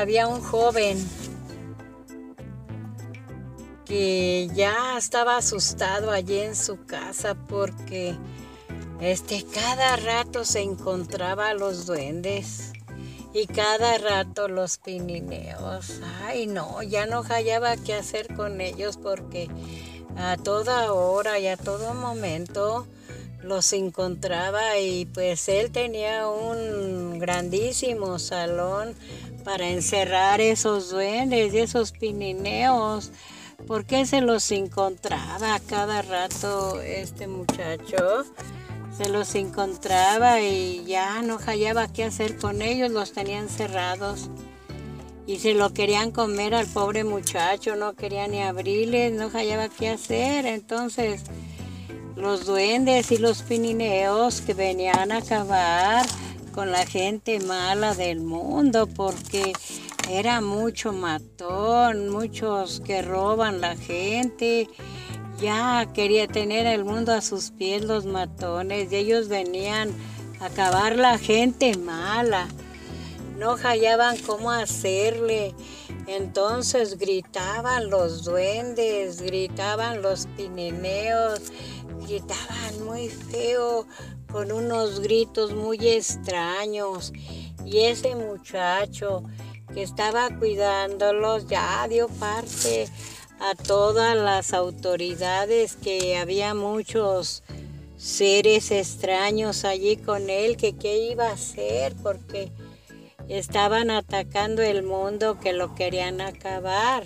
había un joven que ya estaba asustado allí en su casa porque este cada rato se encontraba a los duendes y cada rato los pinineos. Ay, no, ya no hallaba qué hacer con ellos porque a toda hora y a todo momento los encontraba y pues él tenía un grandísimo salón para encerrar esos duendes y esos pinineos. ¿Por qué se los encontraba cada rato este muchacho? Se los encontraba y ya no hallaba qué hacer con ellos, los tenían cerrados. Y se lo querían comer al pobre muchacho, no quería ni abrirles, no hallaba qué hacer. Entonces los duendes y los pinineos que venían a acabar con la gente mala del mundo porque era mucho matón, muchos que roban la gente. Ya quería tener el mundo a sus pies los matones y ellos venían a acabar la gente mala. No hallaban cómo hacerle. Entonces gritaban los duendes, gritaban los pinineos, gritaban muy feo, con unos gritos muy extraños. Y ese muchacho que estaba cuidándolos ya dio parte a todas las autoridades que había muchos seres extraños allí con él, que qué iba a hacer, porque estaban atacando el mundo que lo querían acabar.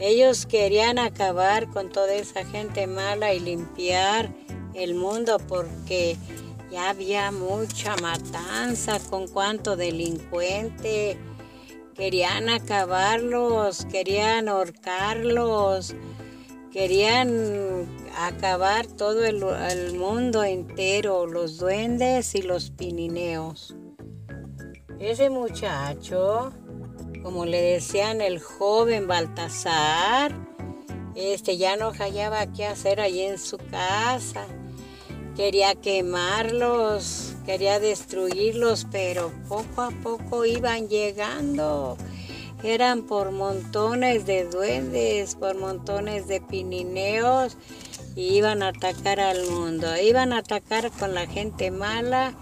Ellos querían acabar con toda esa gente mala y limpiar el mundo porque ya había mucha matanza con cuánto delincuente. Querían acabarlos, querían ahorcarlos, querían acabar todo el, el mundo entero, los duendes y los pinineos. Ese muchacho como le decían el joven Baltasar, este ya no hallaba qué hacer allí en su casa. Quería quemarlos, quería destruirlos, pero poco a poco iban llegando. Eran por montones de duendes, por montones de pinineos, y iban a atacar al mundo. Iban a atacar con la gente mala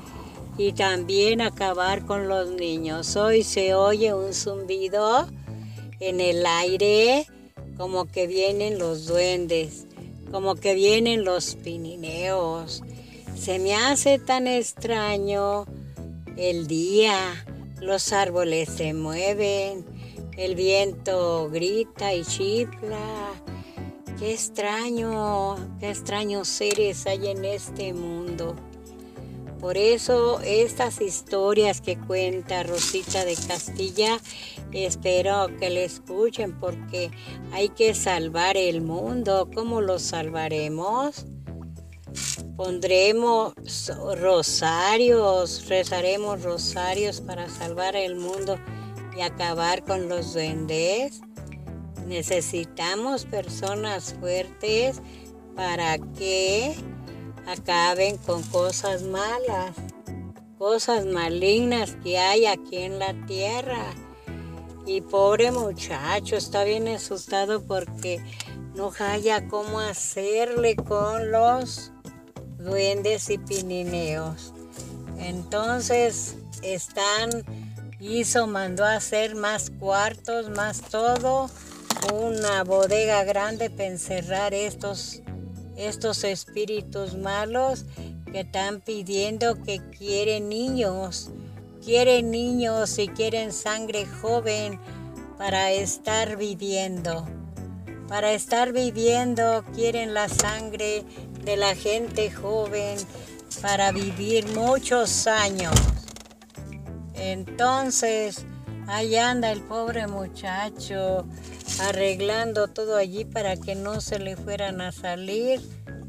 y también acabar con los niños. Hoy se oye un zumbido en el aire como que vienen los duendes, como que vienen los pinineos. Se me hace tan extraño el día, los árboles se mueven, el viento grita y chifla. Qué extraño, qué extraños seres hay en este mundo. Por eso estas historias que cuenta Rosita de Castilla, espero que le escuchen porque hay que salvar el mundo. ¿Cómo lo salvaremos? Pondremos rosarios, rezaremos rosarios para salvar el mundo y acabar con los duendes. Necesitamos personas fuertes para que acaben con cosas malas, cosas malignas que hay aquí en la tierra. Y pobre muchacho está bien asustado porque no haya cómo hacerle con los duendes y pinineos. Entonces están, hizo, mandó a hacer más cuartos, más todo, una bodega grande para encerrar estos estos espíritus malos que están pidiendo que quieren niños, quieren niños y quieren sangre joven para estar viviendo. Para estar viviendo quieren la sangre de la gente joven para vivir muchos años. Entonces, ahí anda el pobre muchacho arreglando todo allí para que no se le fueran a salir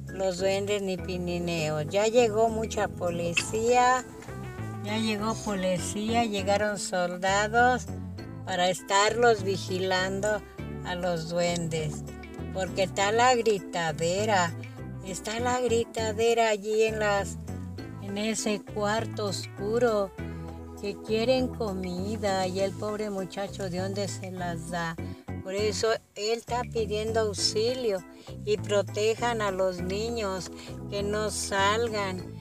los duendes ni pinineos. Ya llegó mucha policía, ya llegó policía, llegaron soldados para estarlos vigilando a los duendes. Porque está la gritadera, está la gritadera allí en las en ese cuarto oscuro que quieren comida y el pobre muchacho de dónde se las da. Por eso él está pidiendo auxilio y protejan a los niños, que no salgan,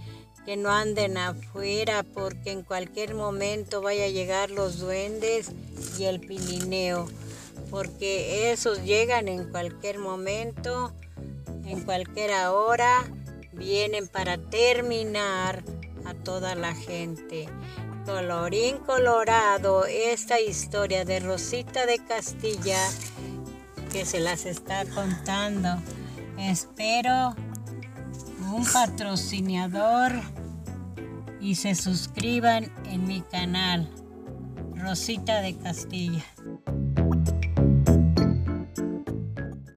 que no anden afuera, porque en cualquier momento vaya a llegar los duendes y el pilineo, porque esos llegan en cualquier momento, en cualquier hora, vienen para terminar a toda la gente. Colorín colorado, esta historia de Rosita de Castilla que se las está contando. Espero un patrocinador y se suscriban en mi canal Rosita de Castilla.